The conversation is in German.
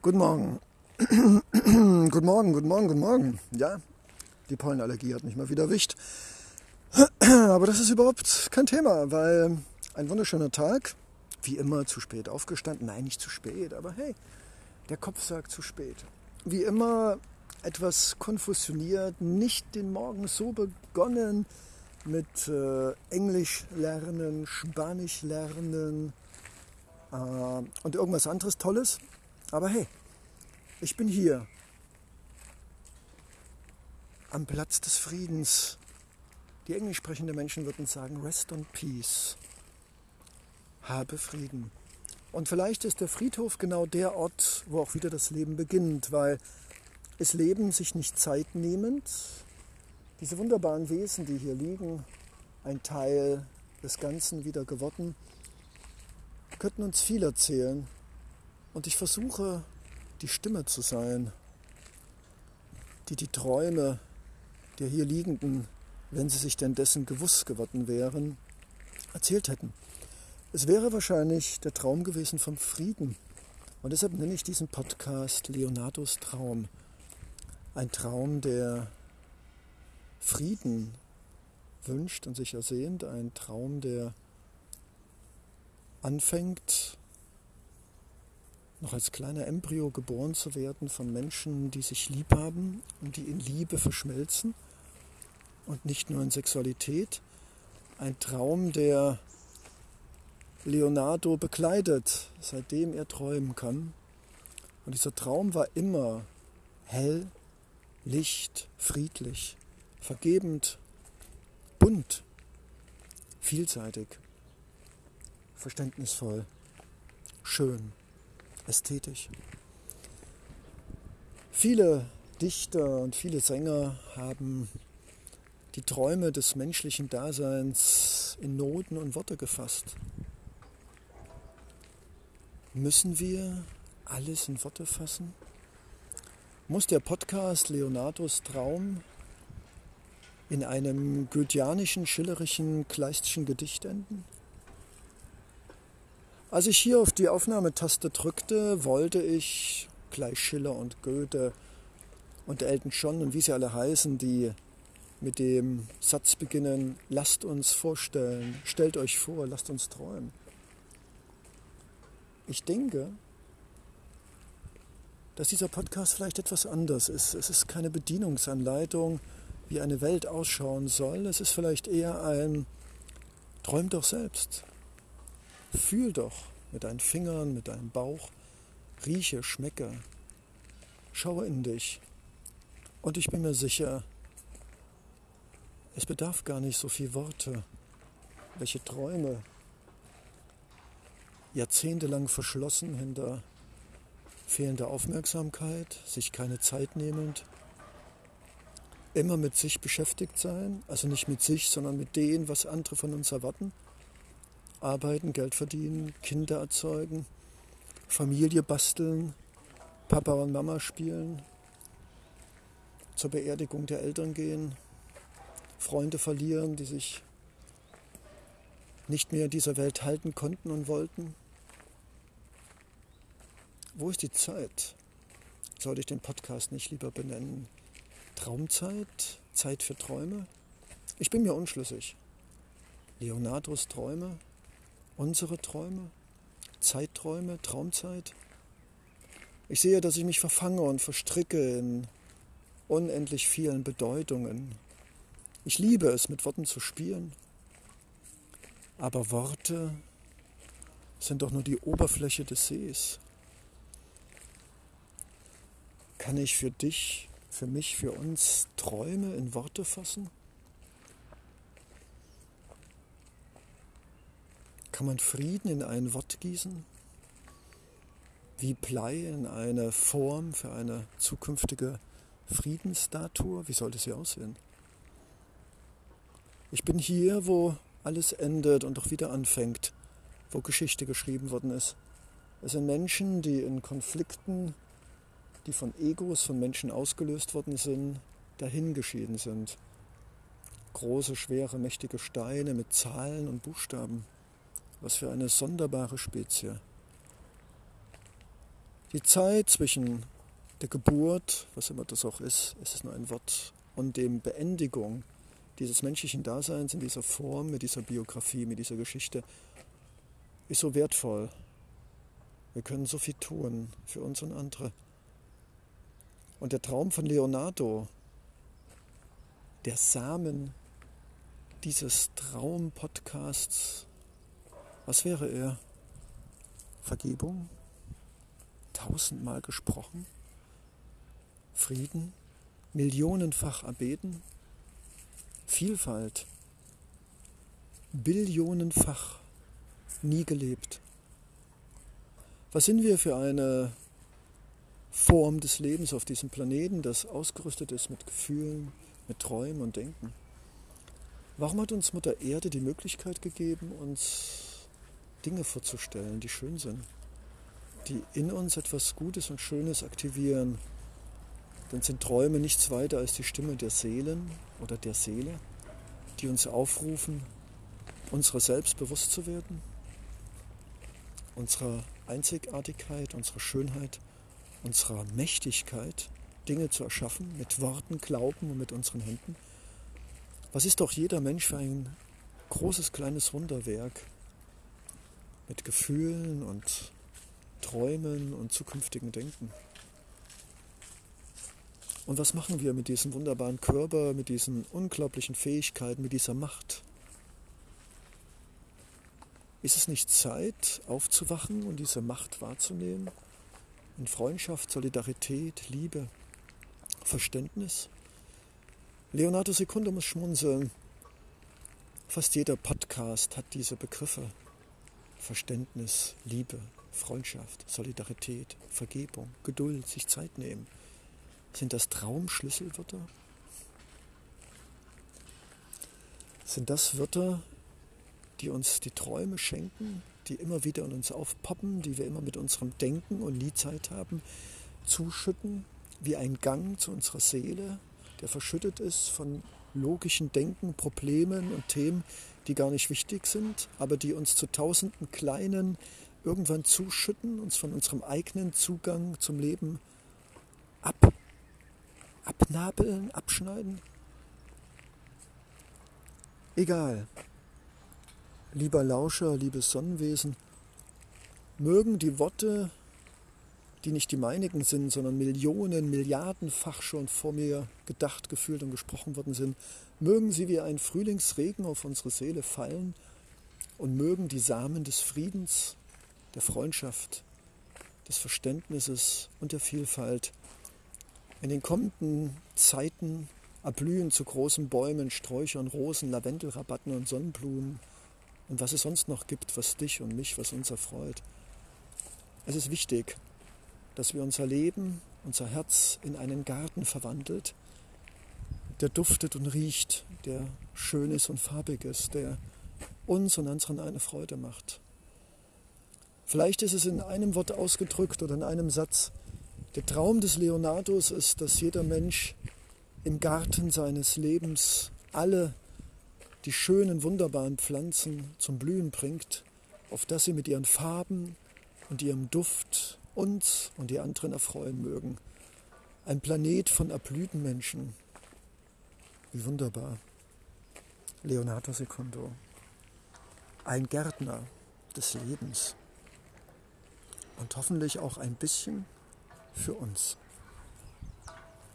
Guten Morgen. guten Morgen, guten Morgen, guten Morgen. Ja, die Pollenallergie hat mich mal wieder erwischt. Aber das ist überhaupt kein Thema, weil ein wunderschöner Tag, wie immer zu spät aufgestanden. Nein, nicht zu spät, aber hey, der Kopf sagt zu spät. Wie immer etwas konfusioniert, nicht den Morgen so begonnen mit äh, Englisch lernen, Spanisch lernen äh, und irgendwas anderes Tolles, aber hey, ich bin hier am Platz des Friedens. Die englisch sprechenden Menschen würden sagen, Rest on Peace. Habe Frieden. Und vielleicht ist der Friedhof genau der Ort, wo auch wieder das Leben beginnt, weil es leben sich nicht Zeit nehmend. Diese wunderbaren Wesen, die hier liegen, ein Teil des Ganzen wieder geworden, könnten uns viel erzählen, und ich versuche, die Stimme zu sein, die die Träume der hier Liegenden, wenn sie sich denn dessen gewusst geworden wären, erzählt hätten. Es wäre wahrscheinlich der Traum gewesen vom Frieden. Und deshalb nenne ich diesen Podcast Leonardos Traum. Ein Traum, der Frieden wünscht und sich ersehnt. Ein Traum, der anfängt noch als kleiner Embryo geboren zu werden von Menschen, die sich lieb haben und die in Liebe verschmelzen und nicht nur in Sexualität. Ein Traum, der Leonardo bekleidet, seitdem er träumen kann. Und dieser Traum war immer hell, licht, friedlich, vergebend, bunt, vielseitig, verständnisvoll, schön ästhetisch. Viele Dichter und viele Sänger haben die Träume des menschlichen Daseins in Noten und Worte gefasst. Müssen wir alles in Worte fassen? Muss der Podcast Leonardos Traum in einem goetheanischen, schillerischen, kleistischen Gedicht enden? Als ich hier auf die Aufnahmetaste drückte, wollte ich gleich Schiller und Goethe und Elton John und wie sie alle heißen, die mit dem Satz beginnen, lasst uns vorstellen, stellt euch vor, lasst uns träumen. Ich denke, dass dieser Podcast vielleicht etwas anders ist. Es ist keine Bedienungsanleitung, wie eine Welt ausschauen soll. Es ist vielleicht eher ein Träum doch selbst. Fühl doch mit deinen Fingern, mit deinem Bauch, rieche, schmecke, schaue in dich. Und ich bin mir sicher, es bedarf gar nicht so viel Worte, welche Träume jahrzehntelang verschlossen hinter fehlender Aufmerksamkeit, sich keine Zeit nehmend, immer mit sich beschäftigt sein, also nicht mit sich, sondern mit dem, was andere von uns erwarten arbeiten, Geld verdienen, Kinder erzeugen, Familie basteln, Papa und Mama spielen, zur Beerdigung der Eltern gehen, Freunde verlieren, die sich nicht mehr in dieser Welt halten konnten und wollten. Wo ist die Zeit? Sollte ich den Podcast nicht lieber benennen? Traumzeit? Zeit für Träume? Ich bin mir unschlüssig. Leonardos Träume? Unsere Träume, Zeitträume, Traumzeit. Ich sehe, dass ich mich verfange und verstricke in unendlich vielen Bedeutungen. Ich liebe es, mit Worten zu spielen. Aber Worte sind doch nur die Oberfläche des Sees. Kann ich für dich, für mich, für uns Träume in Worte fassen? Kann man Frieden in ein Wort gießen? Wie Blei in eine Form für eine zukünftige Friedensstatue? Wie sollte sie aussehen? Ich bin hier, wo alles endet und doch wieder anfängt, wo Geschichte geschrieben worden ist. Es sind Menschen, die in Konflikten, die von Egos von Menschen ausgelöst worden sind, dahingeschieden sind. Große, schwere, mächtige Steine mit Zahlen und Buchstaben. Was für eine sonderbare Spezie. Die Zeit zwischen der Geburt, was immer das auch ist, es ist nur ein Wort, und dem Beendigung dieses menschlichen Daseins in dieser Form, mit dieser Biografie, mit dieser Geschichte, ist so wertvoll. Wir können so viel tun für uns und andere. Und der Traum von Leonardo, der Samen dieses Traumpodcasts, was wäre er? Vergebung? Tausendmal gesprochen? Frieden? Millionenfach erbeten? Vielfalt? Billionenfach nie gelebt? Was sind wir für eine Form des Lebens auf diesem Planeten, das ausgerüstet ist mit Gefühlen, mit Träumen und Denken? Warum hat uns Mutter Erde die Möglichkeit gegeben, uns Dinge vorzustellen, die schön sind, die in uns etwas Gutes und Schönes aktivieren? Dann sind Träume nichts weiter als die Stimme der Seelen oder der Seele, die uns aufrufen, unserer selbst bewusst zu werden, unserer Einzigartigkeit, unserer Schönheit, unserer Mächtigkeit, Dinge zu erschaffen mit Worten, Glauben und mit unseren Händen. Was ist doch jeder Mensch für ein großes, kleines Wunderwerk mit Gefühlen und Träumen und zukünftigen Denken? Und was machen wir mit diesem wunderbaren Körper, mit diesen unglaublichen Fähigkeiten, mit dieser Macht? Ist es nicht Zeit, aufzuwachen und diese Macht wahrzunehmen? In Freundschaft, Solidarität, Liebe, Verständnis? Leonardo Secundo muss schmunzeln. Fast jeder Podcast hat diese Begriffe. Verständnis, Liebe, Freundschaft, Solidarität, Vergebung, Geduld, sich Zeit nehmen. Sind das Traumschlüsselwörter? Sind das Wörter, die uns die Träume schenken, die immer wieder in uns aufpoppen, die wir immer mit unserem Denken und nie Zeit haben, zuschütten, wie ein Gang zu unserer Seele, der verschüttet ist von logischen Denken, Problemen und Themen, die gar nicht wichtig sind, aber die uns zu tausenden kleinen irgendwann zuschütten, uns von unserem eigenen Zugang zum Leben ab, abnabeln, abschneiden. Egal, Lieber Lauscher, liebes Sonnenwesen, mögen die Worte, die nicht die meinigen sind, sondern Millionen, Milliardenfach schon vor mir gedacht, gefühlt und gesprochen worden sind, mögen sie wie ein Frühlingsregen auf unsere Seele fallen und mögen die Samen des Friedens, der Freundschaft, des Verständnisses und der Vielfalt in den kommenden Zeiten erblühen zu großen Bäumen, Sträuchern, Rosen, Lavendelrabatten und Sonnenblumen und was es sonst noch gibt, was dich und mich, was uns erfreut. Es ist wichtig, dass wir unser Leben, unser Herz in einen Garten verwandelt, der duftet und riecht, der schön ist und farbig ist, der uns und anderen eine Freude macht. Vielleicht ist es in einem Wort ausgedrückt oder in einem Satz. Der Traum des Leonardos ist, dass jeder Mensch im Garten seines Lebens alle die schönen, wunderbaren Pflanzen zum Blühen bringt, auf dass sie mit ihren Farben und ihrem Duft uns und die anderen erfreuen mögen. Ein Planet von erblühten Menschen. Wie wunderbar. Leonardo Secundo. Ein Gärtner des Lebens. Und hoffentlich auch ein bisschen für uns.